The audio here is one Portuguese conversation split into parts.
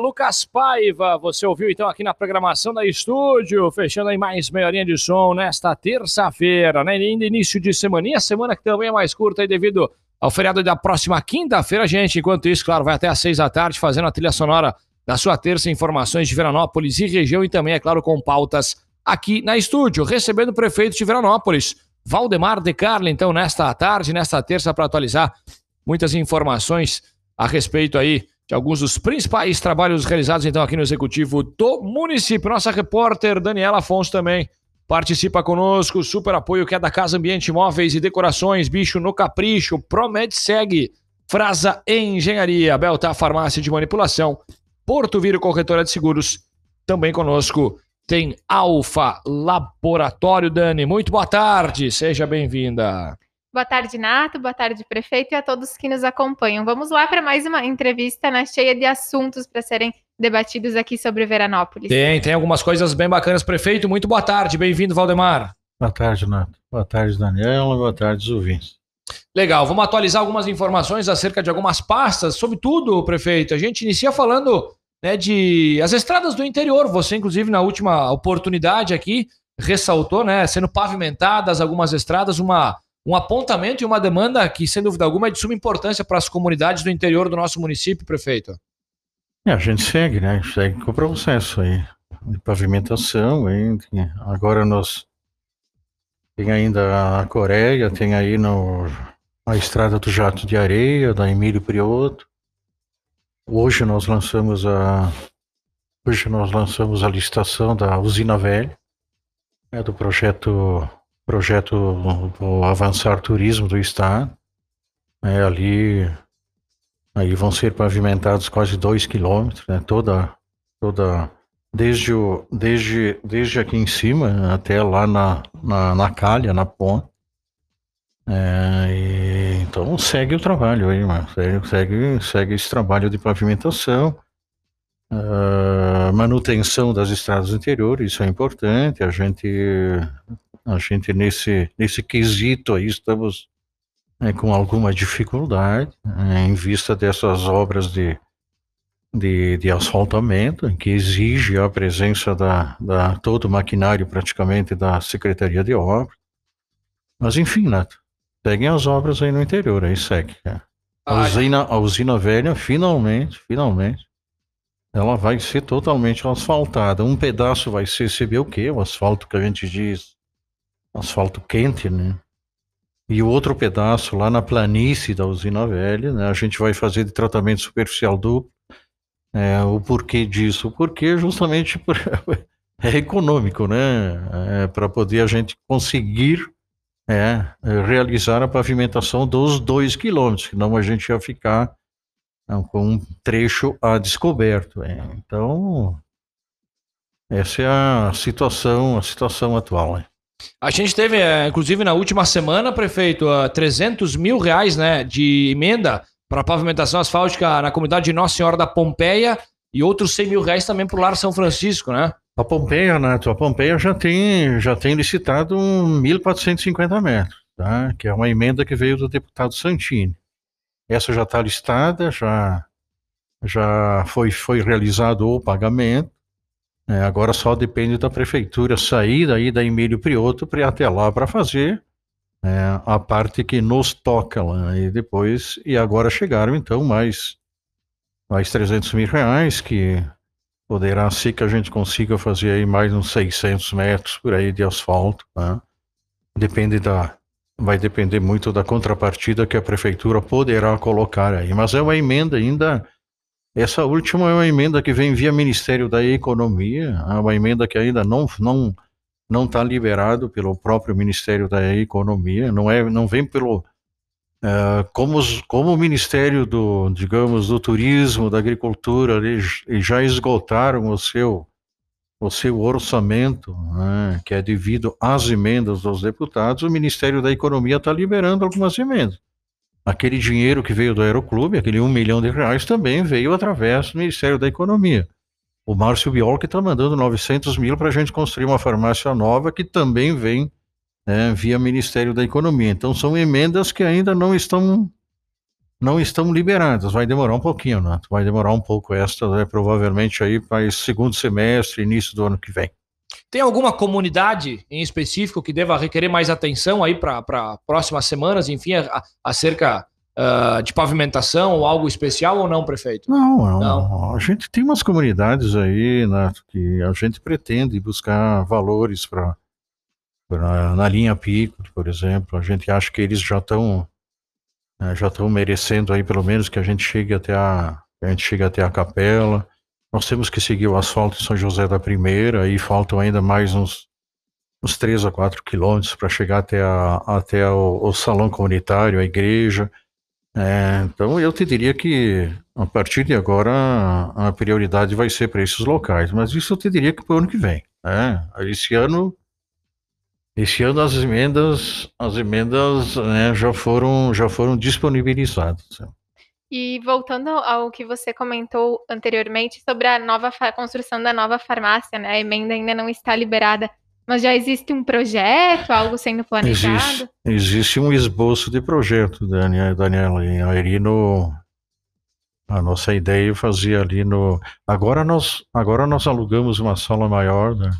Lucas Paiva. Você ouviu então aqui na programação da estúdio, fechando aí mais meia horinha de som nesta terça-feira, né? Ainda início de semana, e a semana que também é mais curta aí devido ao feriado da próxima quinta-feira, gente. Enquanto isso, claro, vai até às seis da tarde fazendo a trilha sonora da sua terça informações de Veranópolis e região e também, é claro, com pautas aqui na estúdio, recebendo o prefeito de Veranópolis, Valdemar De Carli, então, nesta tarde, nesta terça, para atualizar muitas informações a respeito aí de alguns dos principais trabalhos realizados então aqui no executivo do município. Nossa repórter Daniela Afonso também participa conosco, super apoio que é da Casa Ambiente Móveis e Decorações, Bicho no Capricho, Promed Segue, Frasa Engenharia, Belta Farmácia de Manipulação, Porto Viro Corretora de Seguros, também conosco tem Alfa Laboratório. Dani. Muito boa tarde, seja bem-vinda. Boa tarde, Nato. Boa tarde, prefeito, e a todos que nos acompanham. Vamos lá para mais uma entrevista né, cheia de assuntos para serem debatidos aqui sobre Veranópolis. Tem, tem algumas coisas bem bacanas, prefeito. Muito boa tarde, bem-vindo, Valdemar. Boa tarde, Nato. Boa tarde, Daniela. Boa tarde, ouvintes. Legal, vamos atualizar algumas informações acerca de algumas pastas. Sobre tudo, prefeito, a gente inicia falando né, de as estradas do interior. Você, inclusive, na última oportunidade aqui, ressaltou, né, sendo pavimentadas algumas estradas, uma um apontamento e uma demanda que, sem dúvida alguma, é de suma importância para as comunidades do interior do nosso município, prefeito. É, a gente segue, né? Segue com o processo aí de pavimentação. Aí, agora nós tem ainda a Coreia, tem aí no, a estrada do Jato de Areia, da Emílio Prioto. Hoje nós lançamos a hoje nós lançamos a licitação da usina velha, é do projeto projeto do Avançar Turismo do Estado. É, ali aí vão ser pavimentados quase dois quilômetros, né? Toda, toda desde, o, desde, desde aqui em cima até lá na, na, na calha, na ponte. É, e, então segue o trabalho aí, mano. Segue, segue, segue esse trabalho de pavimentação. Uh, manutenção das estradas interiores, isso é importante. A gente a gente nesse, nesse quesito aí estamos é, com alguma dificuldade é, em vista dessas obras de, de, de asfaltamento, que exige a presença da, da todo o maquinário praticamente da Secretaria de Obras. Mas enfim, Nato, seguem as obras aí no interior, aí segue. É. A, usina, a usina velha, finalmente, finalmente, ela vai ser totalmente asfaltada. Um pedaço vai ser, vê o quê? O asfalto que a gente diz asfalto quente, né? E o outro pedaço lá na planície da usina velha, né? A gente vai fazer de tratamento superficial duplo. É, o porquê disso? O porquê justamente por, é econômico, né? É, Para poder a gente conseguir é, realizar a pavimentação dos dois quilômetros, senão a gente ia ficar não, com um trecho a descoberto. É. Então, essa é a situação, a situação atual. Né? A gente teve, é, inclusive, na última semana, prefeito, 300 mil reais né, de emenda para pavimentação asfáltica na comunidade de Nossa Senhora da Pompeia e outros 100 mil reais também para o Lar São Francisco, né? A Pompeia, Neto, a Pompeia já tem, já tem licitado 1.450 metros, tá? que é uma emenda que veio do deputado Santini. Essa já está listada, já, já foi, foi realizado o pagamento. É, agora só depende da prefeitura sair daí da Emílio Prioto para ir até lá para fazer é, a parte que nos toca lá. E depois, e agora chegaram então mais, mais 300 mil reais, que poderá ser que a gente consiga fazer aí mais uns 600 metros por aí de asfalto. Né? Depende da, vai depender muito da contrapartida que a prefeitura poderá colocar aí. Mas é uma emenda ainda essa última é uma emenda que vem via Ministério da Economia, é uma emenda que ainda não não não está liberado pelo próprio Ministério da Economia, não é não vem pelo uh, como como o Ministério do digamos do Turismo, da Agricultura, eles já esgotaram o seu o seu orçamento, né, que é devido às emendas dos deputados, o Ministério da Economia está liberando algumas emendas. Aquele dinheiro que veio do Aeroclube, aquele um milhão de reais, também veio através do Ministério da Economia. O Márcio Biolk está mandando 900 mil para a gente construir uma farmácia nova que também vem né, via Ministério da Economia. Então são emendas que ainda não estão não estão liberadas. Vai demorar um pouquinho, né? Vai demorar um pouco esta, né? provavelmente aí para esse segundo semestre, início do ano que vem. Tem alguma comunidade em específico que deva requerer mais atenção aí para próximas semanas, enfim, acerca uh, de pavimentação ou algo especial ou não, prefeito? Não, não, não. A gente tem umas comunidades aí né, que a gente pretende buscar valores para na linha pico, por exemplo. A gente acha que eles já estão né, já estão merecendo aí pelo menos que a gente chegue até a, a gente chegue até a capela. Nós temos que seguir o asfalto em São José da Primeira e faltam ainda mais uns, uns 3 a 4 quilômetros para chegar até, a, até o, o, salão comunitário, a igreja. É, então eu te diria que a partir de agora a prioridade vai ser para esses locais, mas isso eu te diria que para o ano que vem. Né? Esse ano esse ano as emendas, as emendas né, já foram já foram disponibilizadas. E voltando ao que você comentou anteriormente sobre a nova construção da nova farmácia, né? A emenda ainda não está liberada, mas já existe um projeto, algo sendo planejado? Existe, existe um esboço de projeto, Daniela. No a nossa ideia é fazer ali no agora nós agora nós alugamos uma sala maior, né?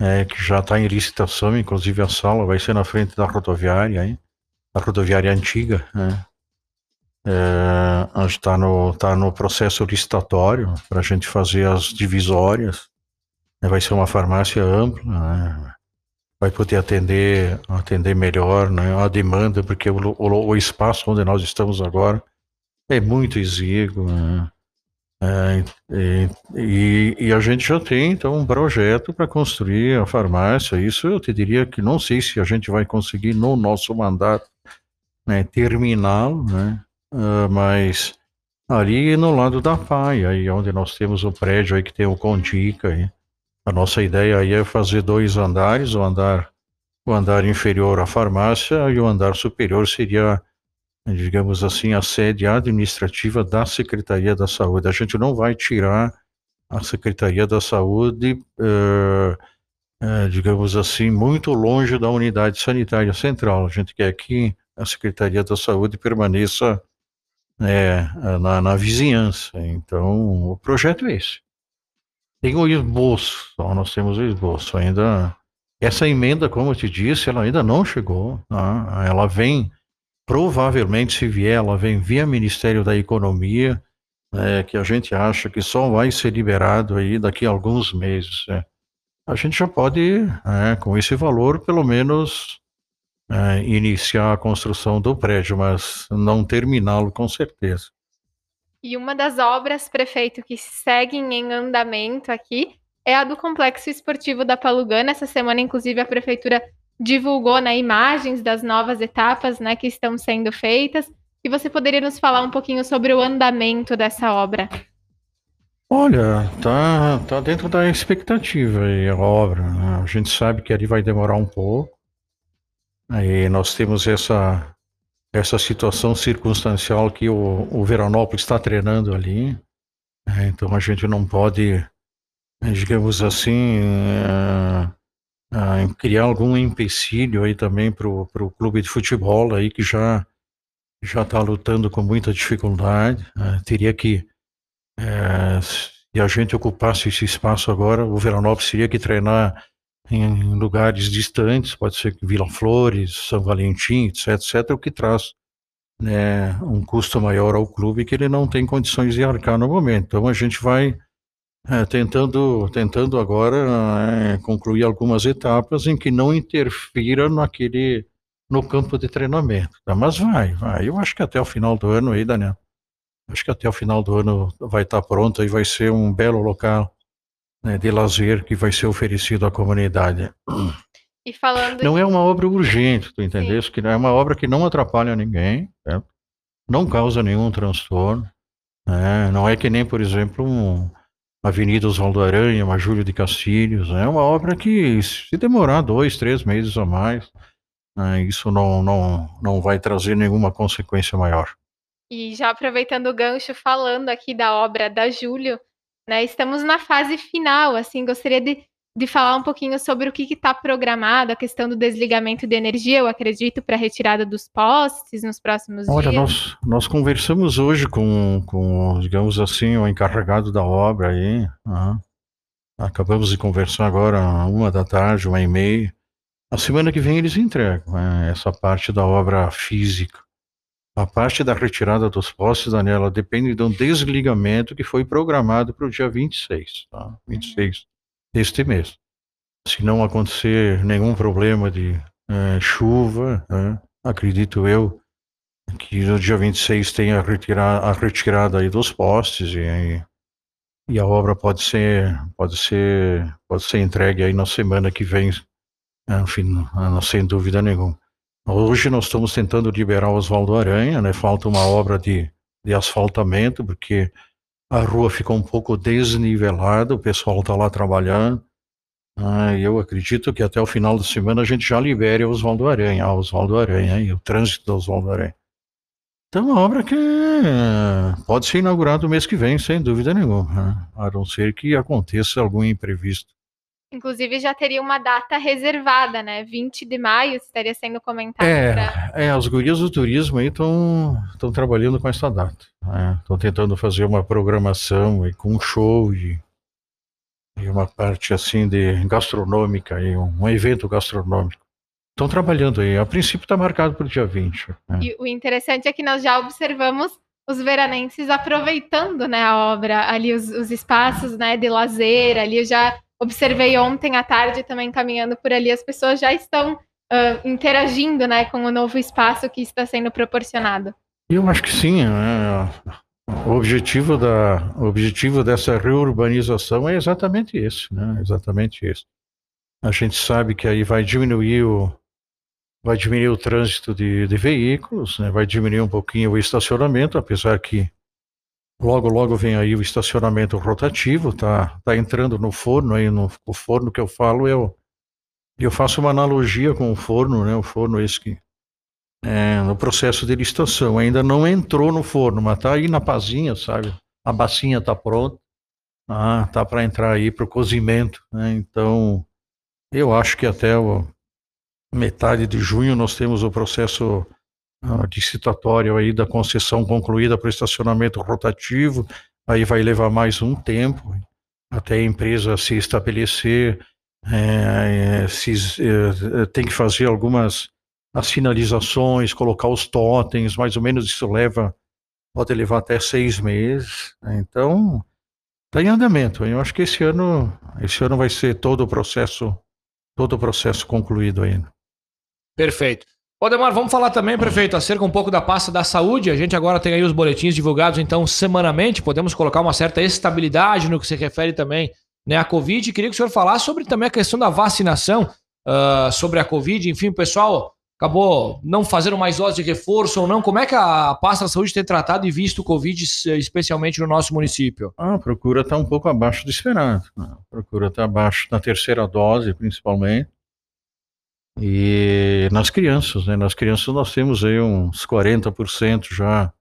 é, que já está em licitação, inclusive a sala vai ser na frente da rodoviária, hein? a rodoviária antiga, né? É, está no, tá no processo licitatório para a gente fazer as divisórias. Né? Vai ser uma farmácia ampla, né? vai poder atender, atender melhor né? a demanda, porque o, o, o espaço onde nós estamos agora é muito exíguo. Né? É, e, e, a gente já tem então um projeto para construir a farmácia. Isso eu te diria que não sei se a gente vai conseguir no nosso mandato né, terminá-lo, né? Uh, mas ali no lado da PAI, aí onde nós temos o prédio aí que tem o Condica, aí, a nossa ideia aí é fazer dois andares, o andar o andar inferior à farmácia e o andar superior seria digamos assim, a sede administrativa da Secretaria da Saúde. A gente não vai tirar a Secretaria da Saúde, uh, uh, digamos assim, muito longe da unidade sanitária central. A gente quer que a Secretaria da Saúde permaneça é, na, na, vizinhança. Então, o projeto é esse. Tem o esboço, só nós temos o esboço. Ainda essa emenda, como eu te disse, ela ainda não chegou. Tá? Ela vem provavelmente, se vier, ela vem via Ministério da Economia, é, que a gente acha que só vai ser liberado aí daqui a alguns meses. É. A gente já pode, é, com esse valor, pelo menos é, iniciar a construção do prédio, mas não terminá-lo com certeza. E uma das obras, prefeito, que seguem em andamento aqui é a do Complexo Esportivo da Palugana. Essa semana, inclusive, a prefeitura divulgou né, imagens das novas etapas né, que estão sendo feitas. E você poderia nos falar um pouquinho sobre o andamento dessa obra? Olha, tá, tá dentro da expectativa aí a obra. Né? A gente sabe que ali vai demorar um pouco. Aí nós temos essa essa situação circunstancial que o, o Veranópolis está treinando ali. Né? Então a gente não pode, digamos assim, uh, uh, criar algum empecilho aí também para o clube de futebol aí que já já está lutando com muita dificuldade. Uh, teria que uh, se a gente ocupasse esse espaço agora, o Veranópolis teria que treinar em lugares distantes, pode ser Vila Flores, São Valentim, etc, etc, o que traz né, um custo maior ao clube que ele não tem condições de arcar no momento. Então a gente vai é, tentando, tentando agora é, concluir algumas etapas em que não interfira naquele no campo de treinamento. Tá? Mas vai, vai. Eu acho que até o final do ano aí, Daniel. Acho que até o final do ano vai estar tá pronto e vai ser um belo local né, de lazer que vai ser oferecido à comunidade. E falando não é uma obra urgente, tu entendeste? Que é uma obra que não atrapalha ninguém, certo? não causa nenhum transtorno. Né? Não é que nem, por exemplo, um, Avenida Oswaldo Aranha, uma Júlio de Castilhos. É uma obra que, se demorar dois, três meses a mais, né, isso não, não, não vai trazer nenhuma consequência maior. E já aproveitando o gancho, falando aqui da obra da Júlio, né, estamos na fase final, assim, gostaria de de falar um pouquinho sobre o que está programado, a questão do desligamento de energia, eu acredito, para a retirada dos postes nos próximos Olha, dias? nós, nós conversamos hoje com, com, digamos assim, o encarregado da obra aí. Uhum. Acabamos de conversar agora, uma da tarde, uma e meia. A semana que vem eles entregam né, essa parte da obra física. A parte da retirada dos postes, Daniela, depende de um desligamento que foi programado para o dia 26, tá? 26 deste mês. Se não acontecer nenhum problema de é, chuva, né, acredito eu que no dia 26 tenha retirar, a retirada aí dos postes e, e a obra pode ser, pode ser, pode ser entregue aí na semana que vem, enfim, sem dúvida nenhuma. Hoje nós estamos tentando liberar o Oswaldo Aranha, né? Falta uma obra de, de asfaltamento, porque a rua ficou um pouco desnivelada, o pessoal está lá trabalhando. Ah, eu acredito que até o final da semana a gente já libere o Oswaldo Aranha, a Oswaldo Aranha e o trânsito do Oswaldo Aranha. Então, uma obra que pode ser inaugurada no mês que vem, sem dúvida nenhuma, né? a não ser que aconteça algum imprevisto. Inclusive já teria uma data reservada, né? 20 de maio estaria sendo comentado. É, pra... é as gurias do turismo aí estão trabalhando com essa data. Estão né? tentando fazer uma programação e com um show e, e, uma parte assim de gastronômica, e um, um evento gastronômico. Estão trabalhando aí. A princípio está marcado para o dia 20. Né? E o interessante é que nós já observamos os veranenses aproveitando né, a obra, ali os, os espaços né, de lazer, ali eu já observei ontem à tarde também caminhando por ali, as pessoas já estão uh, interagindo né, com o novo espaço que está sendo proporcionado. Eu acho que sim. Né? O objetivo, da, o objetivo dessa reurbanização é exatamente esse, né? exatamente esse. A gente sabe que aí vai diminuir o, vai diminuir o trânsito de, de veículos, né? vai diminuir um pouquinho o estacionamento, apesar que Logo, logo vem aí o estacionamento rotativo, tá, tá entrando no forno aí, no o forno que eu falo, eu, eu faço uma analogia com o forno, né, o forno esse que, é, no processo de licitação, ainda não entrou no forno, mas tá aí na pazinha, sabe, a bacinha tá pronta, ah, tá para entrar aí para o cozimento, né, então eu acho que até o metade de junho nós temos o processo licitatório aí da concessão concluída para o estacionamento rotativo, aí vai levar mais um tempo até a empresa se estabelecer, é, se, é, tem que fazer algumas as sinalizações, colocar os totens, mais ou menos isso leva, pode levar até seis meses, né? então está em andamento. Eu acho que esse ano, esse ano vai ser todo o processo, todo o processo concluído ainda. Perfeito. Odemar, vamos falar também, prefeito, acerca um pouco da pasta da saúde. A gente agora tem aí os boletins divulgados, então, semanalmente. Podemos colocar uma certa estabilidade no que se refere também né, à Covid. Queria que o senhor falasse sobre também a questão da vacinação uh, sobre a Covid. Enfim, o pessoal acabou não fazendo mais doses de reforço ou não. Como é que a pasta da saúde tem tratado e visto o Covid, especialmente no nosso município? A procura está um pouco abaixo do esperado. Né? A procura está abaixo na terceira dose, principalmente. E nas crianças, né? Nas crianças nós temos aí uns 40% já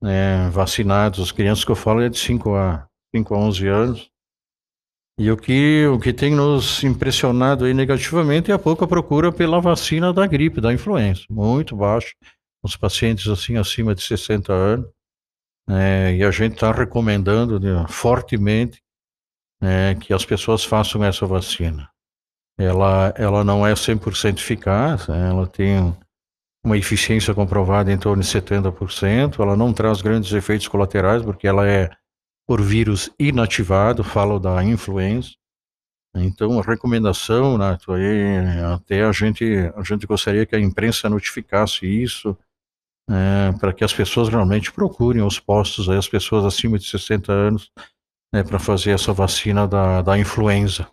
né, vacinados. As crianças que eu falo é de 5 a, 5 a 11 anos. E o que, o que tem nos impressionado aí negativamente é a pouca procura pela vacina da gripe, da influenza. Muito baixo. Os pacientes assim acima de 60 anos. É, e a gente está recomendando né, fortemente né, que as pessoas façam essa vacina ela, ela não é 100% eficaz, né? ela tem uma eficiência comprovada em torno de 70%, ela não traz grandes efeitos colaterais, porque ela é por vírus inativado, falo da influenza. Então, a recomendação, Nato, aí, até a gente, a gente gostaria que a imprensa notificasse isso, é, para que as pessoas realmente procurem os postos, aí, as pessoas acima de 60 anos, né, para fazer essa vacina da, da influenza.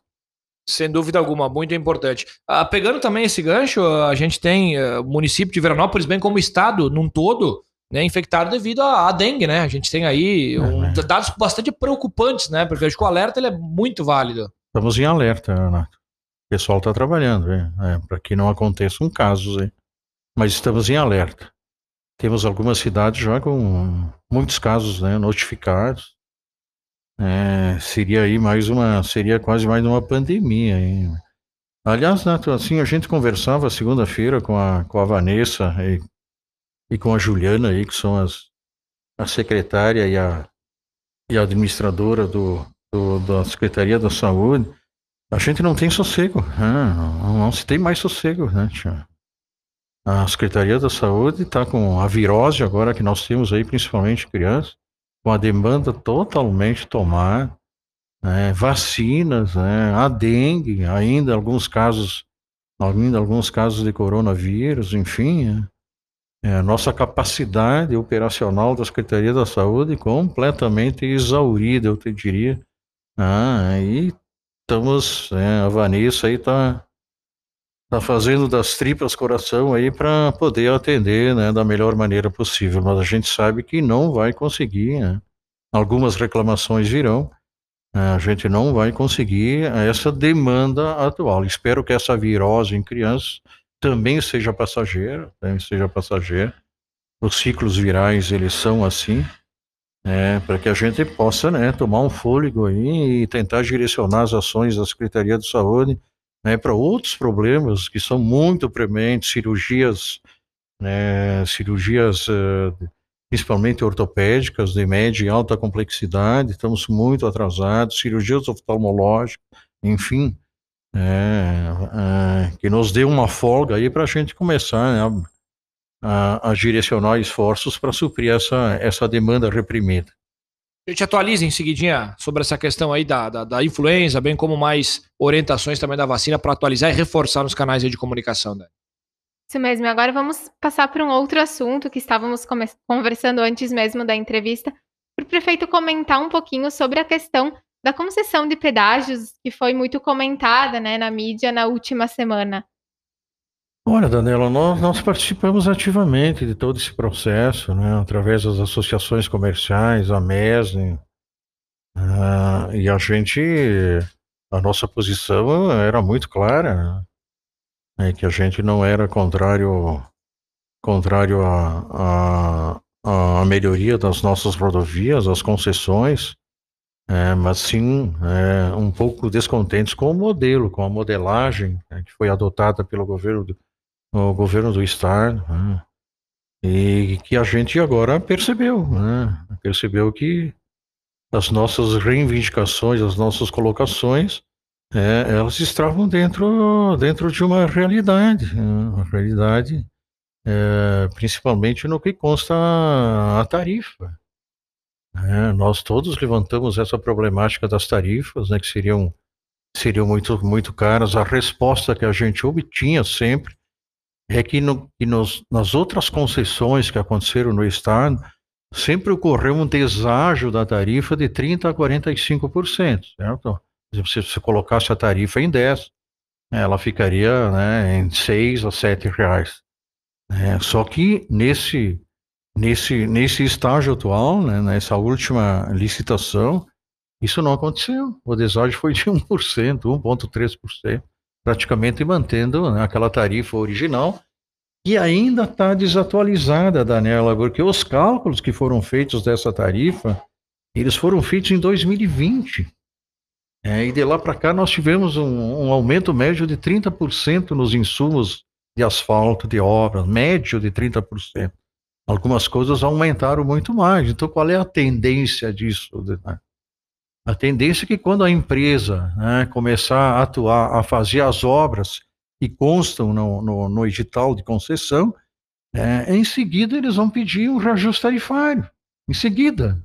Sem dúvida alguma, muito importante. Ah, pegando também esse gancho, a gente tem uh, o município de Veranópolis, bem como o estado num todo, né, infectado devido à, dengue, né? A gente tem aí um, é, dados bastante preocupantes, né? Porque acho que o alerta ele é muito válido. Estamos em alerta, Renato. O pessoal está trabalhando, é, para que não aconteçam casos, hein? mas estamos em alerta. Temos algumas cidades já com muitos casos né, notificados. É, seria aí mais uma, seria quase mais uma pandemia. Hein? Aliás, Nato, assim, a gente conversava segunda-feira com a, com a Vanessa e, e com a Juliana aí, que são as, a secretária e a, e a administradora do, do, da Secretaria da Saúde, a gente não tem sossego, né? não, não, se tem mais sossego, né, tia? A Secretaria da Saúde está com a virose agora que nós temos aí, principalmente crianças, com a demanda totalmente tomada, né? vacinas, né? a dengue, ainda alguns casos, ainda alguns casos de coronavírus, enfim, né? é, a nossa capacidade operacional da Secretaria da Saúde completamente exaurida, eu te diria. Ah, e estamos, é, a Vanessa aí está tá fazendo das tripas coração aí para poder atender, né, da melhor maneira possível, mas a gente sabe que não vai conseguir, né? Algumas reclamações virão, né? a gente não vai conseguir essa demanda atual. Espero que essa virose em crianças também seja passageira, também seja passageira. Os ciclos virais, eles são assim, é, para que a gente possa né, tomar um fôlego aí e tentar direcionar as ações da Secretaria de Saúde né, para outros problemas que são muito prementes, cirurgias, né, cirurgias uh, principalmente ortopédicas de média e alta complexidade, estamos muito atrasados, cirurgias oftalmológicas, enfim, é, é, que nos dê uma folga aí para a gente começar né, a, a, direcionar esforços para suprir essa, essa demanda reprimida. A gente atualiza em seguidinha sobre essa questão aí da, da, da influenza, bem como mais orientações também da vacina para atualizar e reforçar nos canais de comunicação. Né? Isso mesmo. Agora vamos passar para um outro assunto que estávamos conversando antes mesmo da entrevista, para o prefeito comentar um pouquinho sobre a questão da concessão de pedágios, que foi muito comentada né, na mídia na última semana. Olha, Daniela, nós, nós participamos ativamente de todo esse processo, né, através das associações comerciais, a MESNE, uh, e a gente, a nossa posição era muito clara, né, que a gente não era contrário, contrário à a, a, a, melhoria das nossas rodovias, as concessões, é, mas sim é, um pouco descontentes com o modelo, com a modelagem né, que foi adotada pelo governo do, o governo do estado né, e que a gente agora percebeu, né, percebeu que as nossas reivindicações, as nossas colocações, é, elas estavam dentro, dentro de uma realidade, né, uma realidade é, principalmente no que consta a tarifa. É, nós todos levantamos essa problemática das tarifas, né, que seriam, seriam muito, muito caras. A resposta que a gente obtinha sempre é que, no, que nos, nas outras concessões que aconteceram no Estado, sempre ocorreu um deságio da tarifa de 30% a 45%, certo? Se você colocasse a tarifa em 10, ela ficaria né, em 6 a 7 reais. É, só que nesse Nesse, nesse estágio atual, né, nessa última licitação, isso não aconteceu. O deságio foi de 1%, 1,3%, praticamente mantendo né, aquela tarifa original, e ainda está desatualizada, Daniela, porque os cálculos que foram feitos dessa tarifa, eles foram feitos em 2020. É, e de lá para cá nós tivemos um, um aumento médio de 30% nos insumos de asfalto, de obras, médio de 30% algumas coisas aumentaram muito mais. Então, qual é a tendência disso? Né? A tendência é que quando a empresa né, começar a atuar, a fazer as obras que constam no, no, no edital de concessão, é, em seguida eles vão pedir um reajuste tarifário. Em seguida.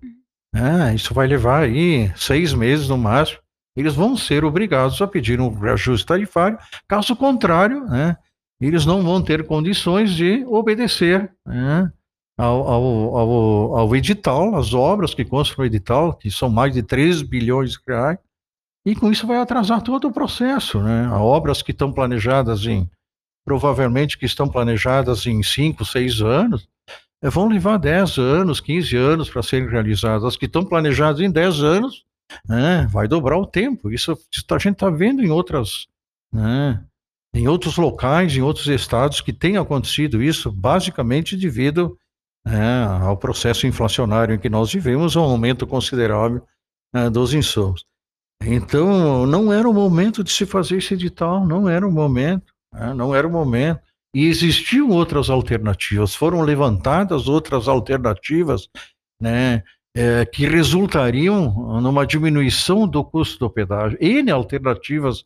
É, isso vai levar aí seis meses no máximo. Eles vão ser obrigados a pedir um reajuste tarifário, caso contrário, né, eles não vão ter condições de obedecer né, ao, ao, ao, ao edital, as obras que constam no edital, que são mais de 3 bilhões de reais, e com isso vai atrasar todo o processo, né? Obras que estão planejadas em, provavelmente que estão planejadas em 5, 6 anos, eh, vão levar 10 anos, 15 anos para serem realizadas. As que estão planejadas em 10 anos, né, vai dobrar o tempo. Isso a gente está vendo em outras, né, em outros locais, em outros estados que tem acontecido isso, basicamente devido é, ao processo inflacionário em que nós vivemos, um aumento considerável né, dos insumos. Então, não era o momento de se fazer esse edital, não era o momento, né, não era o momento. E existiam outras alternativas, foram levantadas outras alternativas, né, é, que resultariam numa diminuição do custo do pedágio. N alternativas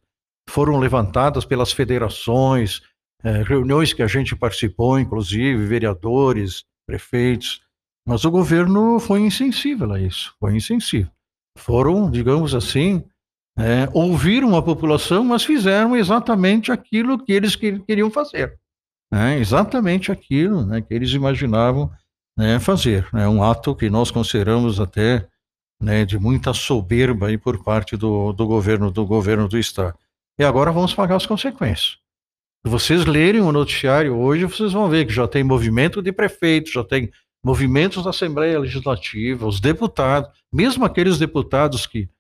foram levantadas pelas federações, é, reuniões que a gente participou, inclusive vereadores, prefeitos, mas o governo foi insensível a isso, foi insensível. Foram, digamos assim, é, ouviram a população, mas fizeram exatamente aquilo que eles queriam fazer. Né? Exatamente aquilo né, que eles imaginavam né, fazer. É um ato que nós consideramos até né, de muita soberba aí por parte do, do governo do governo do estado. E agora vamos pagar as consequências. Vocês lerem o noticiário hoje, vocês vão ver que já tem movimento de prefeitos, já tem movimentos da Assembleia Legislativa, os deputados, mesmo aqueles deputados que,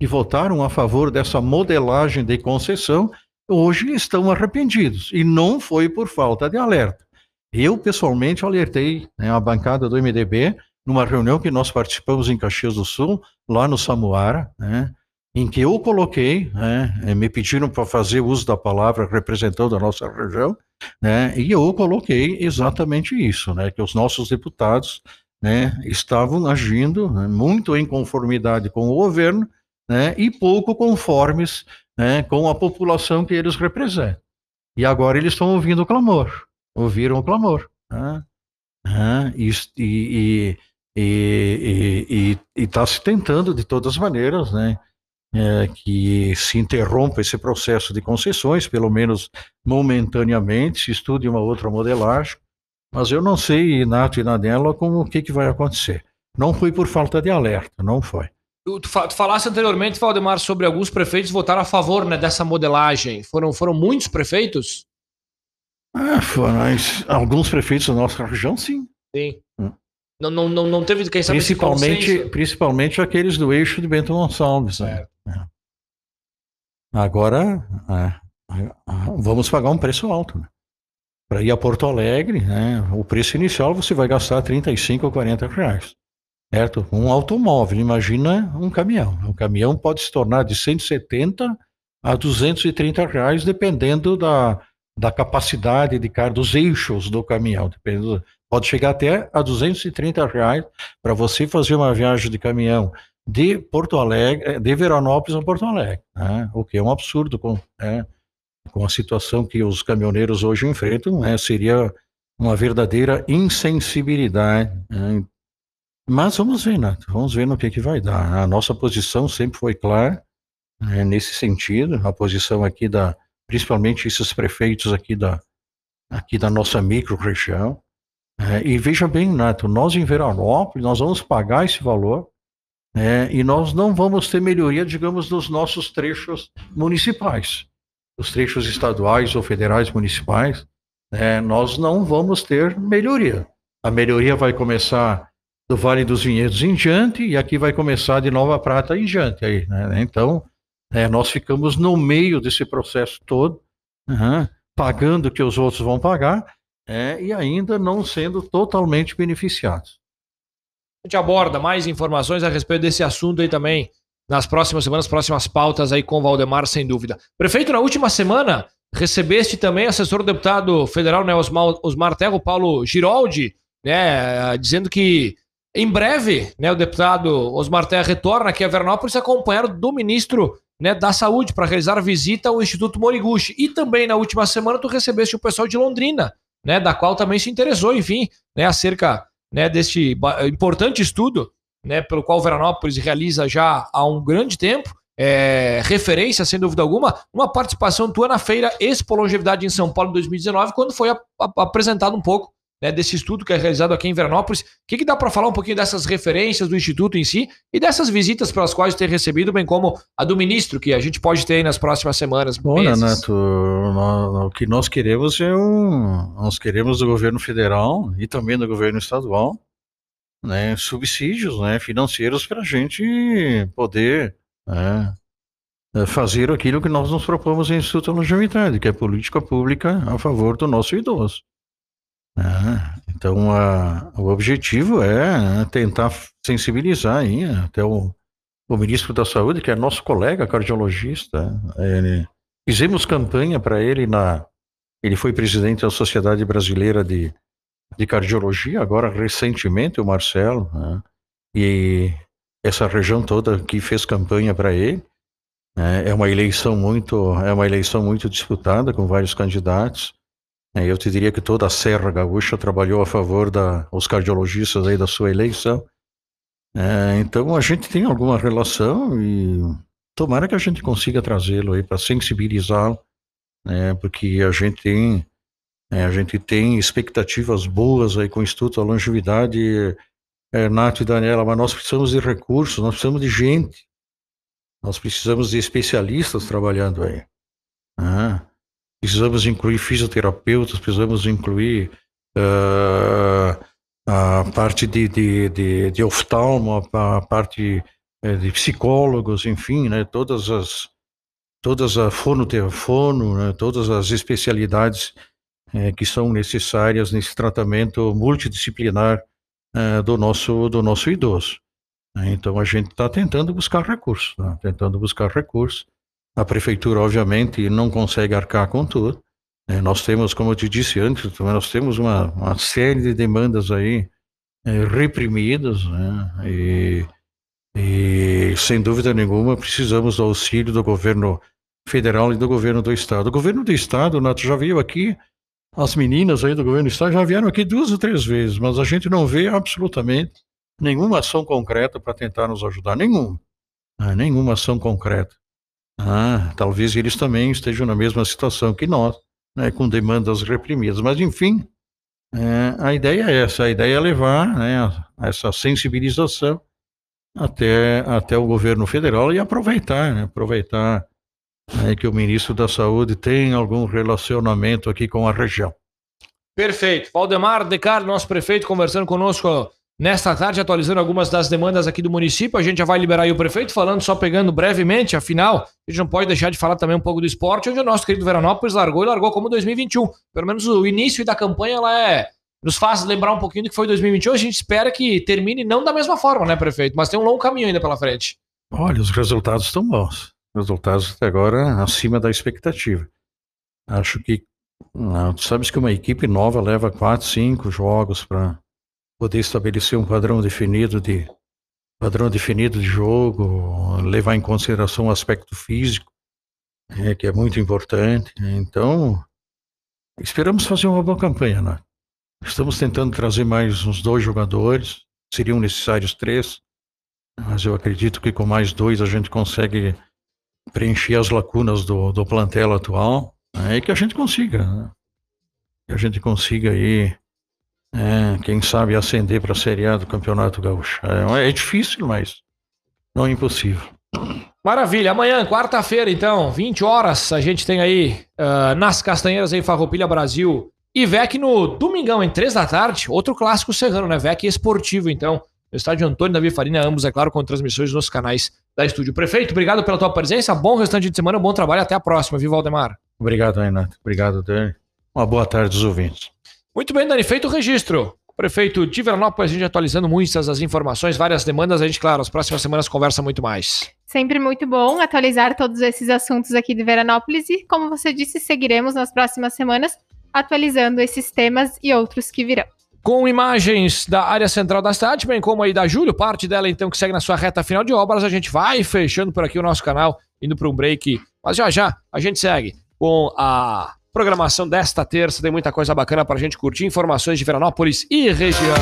que votaram a favor dessa modelagem de concessão, hoje estão arrependidos. E não foi por falta de alerta. Eu, pessoalmente, alertei né, a bancada do MDB numa reunião que nós participamos em Caxias do Sul, lá no Samuara, né, em que eu coloquei, né, eh, me pediram para fazer uso da palavra representando a nossa região, né, e eu coloquei exatamente isso, né, que os nossos deputados né, estavam agindo né, muito em conformidade com o governo né, e pouco conformes né, com a população que eles representam. E agora eles estão ouvindo o clamor, ouviram o clamor. Né, né, e, e, está se tentando de todas as maneiras, né, é, que se interrompa esse processo de concessões, pelo menos momentaneamente, se estude uma outra modelagem, mas eu não sei, Nato e Nadella, como o que, que vai acontecer. Não foi por falta de alerta, não foi. Tu, tu falaste anteriormente, Valdemar, sobre alguns prefeitos votaram a favor né, dessa modelagem. Foram, foram muitos prefeitos? Ah, foram, alguns prefeitos da nossa região, sim. Sim. Hum. Não, não, não, não teve quem sabe principalmente, principalmente aqueles do eixo de Bento Gonçalves. Né? É. Agora, é, vamos pagar um preço alto. Né? Para ir a Porto Alegre, né, o preço inicial você vai gastar 35 ou 40 reais. Certo? Um automóvel, imagina um caminhão. Um caminhão pode se tornar de 170 a 230 reais, dependendo da, da capacidade de carga, dos eixos do caminhão. Dependendo, pode chegar até a 230 reais para você fazer uma viagem de caminhão de Porto Alegre, eh, de Veranópolis a Porto Alegre, né? o que é um absurdo com, né? com a situação que os caminhoneiros hoje enfrentam, né? seria uma verdadeira insensibilidade. Né? Mas vamos ver, Nato, vamos ver no que, que vai dar. A nossa posição sempre foi clara né? nesse sentido, a posição aqui da, principalmente esses prefeitos aqui da, aqui da nossa micro-região. Né? e veja bem, Nato, nós em Veranópolis, nós vamos pagar esse valor, né? e nós não vamos ter melhoria, digamos, nos nossos trechos municipais, os trechos estaduais ou federais municipais, né? nós não vamos ter melhoria. A melhoria vai começar do Vale dos Vinhedos em diante, e aqui vai começar de Nova Prata em diante. Aí, né? Então, é, nós ficamos no meio desse processo todo, uhum, pagando o que os outros vão pagar, é, e ainda não sendo totalmente beneficiados. A gente aborda mais informações a respeito desse assunto aí também nas próximas semanas, próximas pautas aí com o Valdemar, sem dúvida. Prefeito, na última semana, recebeste também assessor deputado federal, né, Osmar, Osmar Terro, Paulo Giroldi, né, dizendo que em breve, né, o deputado Osmar Terra retorna aqui a Veranópolis acompanhado do ministro né, da Saúde para realizar visita ao Instituto Moriguchi. E também na última semana tu recebeste o pessoal de Londrina, né, da qual também se interessou, enfim, né, acerca né, deste importante estudo, né, pelo qual Veranópolis realiza já há um grande tempo, é, referência, sem dúvida alguma, uma participação tua na feira Expo Longevidade em São Paulo em 2019, quando foi apresentado um pouco né, desse estudo que é realizado aqui em Veranópolis. O que, que dá para falar um pouquinho dessas referências do Instituto em si e dessas visitas pelas quais ter recebido, bem como a do ministro, que a gente pode ter aí nas próximas semanas? Bom, Neto, o que nós queremos é um. Nós queremos do governo federal e também do governo estadual né, subsídios né, financeiros para a gente poder né, fazer aquilo que nós nos propomos em Instituto de Longevidade, que é política pública a favor do nosso idoso. Ah, então, a, o objetivo é né, tentar sensibilizar aí, até o, o ministro da Saúde, que é nosso colega cardiologista. Ele, fizemos campanha para ele na. Ele foi presidente da Sociedade Brasileira de, de Cardiologia, agora recentemente, o Marcelo. Né? E essa região toda que fez campanha para ele. Né? É uma eleição muito, é uma eleição muito disputada com vários candidatos. É, eu te diria que toda a Serra Gaúcha trabalhou a favor da os cardiologistas aí da sua eleição. É, então a gente tem alguma relação e tomara que a gente consiga trazê-lo aí para sensibilizá-lo, né, porque a gente tem é, a gente tem expectativas boas aí com o Instituto da Longevidade, é, e Daniela, mas nós precisamos de recursos, nós precisamos de gente, nós precisamos de especialistas trabalhando aí. Né? Precisamos incluir fisioterapeutas, precisamos incluir uh, a parte de, de, de, de oftalmo, a parte é, de psicólogos, enfim, né, todas as todas a fono, fono né, todas as especialidades é, que são necessárias nesse tratamento multidisciplinar é, do nosso do nosso idoso. Então a gente está tentando buscar recursos, tá? tentando buscar recursos. A prefeitura, obviamente, não consegue arcar com tudo, é, nós temos, como eu te disse antes, nós temos uma, uma série de demandas aí é, reprimidas, né? E, e, sem dúvida nenhuma precisamos do auxílio do governo federal e do governo do estado. O governo do estado, Nato, já veio aqui, as meninas aí do governo do estado já vieram aqui duas ou três vezes, mas a gente não vê absolutamente nenhuma ação concreta para tentar nos ajudar, nenhuma, ah, nenhuma ação concreta. Ah, talvez eles também estejam na mesma situação que nós né, com demandas reprimidas. Mas, enfim, é, a ideia é essa: a ideia é levar né, essa sensibilização até, até o governo federal e aproveitar, né, aproveitar né, que o ministro da Saúde tem algum relacionamento aqui com a região. Perfeito. Valdemar Decar, nosso prefeito, conversando conosco Nesta tarde, atualizando algumas das demandas aqui do município, a gente já vai liberar aí o prefeito, falando só pegando brevemente, afinal, a gente não pode deixar de falar também um pouco do esporte, onde o nosso querido Veranópolis largou e largou como 2021. Pelo menos o início da campanha ela é, nos faz lembrar um pouquinho do que foi 2021. A gente espera que termine não da mesma forma, né, prefeito? Mas tem um longo caminho ainda pela frente. Olha, os resultados estão bons. Resultados até agora acima da expectativa. Acho que, não, sabes que uma equipe nova leva quatro, cinco jogos para poder estabelecer um padrão definido de padrão definido de jogo, levar em consideração o aspecto físico, é, que é muito importante. Então, esperamos fazer uma boa campanha, né? Estamos tentando trazer mais uns dois jogadores, seriam necessários três, mas eu acredito que com mais dois a gente consegue preencher as lacunas do, do plantel atual né? e que a gente consiga, né? que a gente consiga aí é, quem sabe ascender para a Série A do Campeonato Gaúcho. É, é difícil, mas não é impossível. Maravilha. Amanhã, quarta-feira, então, 20 horas, a gente tem aí uh, nas Castanheiras aí, Farroupilha Brasil e VEC no domingão, em 3 da tarde. Outro clássico serrano, né? VEC esportivo, então. No estádio Antônio Davi Farina, ambos, é claro, com transmissões nos canais da Estúdio. Prefeito, obrigado pela tua presença. Bom restante de semana, bom trabalho. Até a próxima. Viva Valdemar. Obrigado, Renato. Obrigado, Dani. Uma boa tarde aos ouvintes. Muito bem, Dani, feito o registro. Prefeito de Veranópolis, a gente atualizando muitas as informações, várias demandas. A gente, claro, as próximas semanas conversa muito mais. Sempre muito bom atualizar todos esses assuntos aqui de Veranópolis e, como você disse, seguiremos nas próximas semanas atualizando esses temas e outros que virão. Com imagens da área central da cidade, bem como aí da Júlio, parte dela então que segue na sua reta final de obras, a gente vai fechando por aqui o nosso canal, indo para um break. Mas já já a gente segue com a Programação desta terça tem muita coisa bacana para a gente curtir, informações de Veranópolis e região.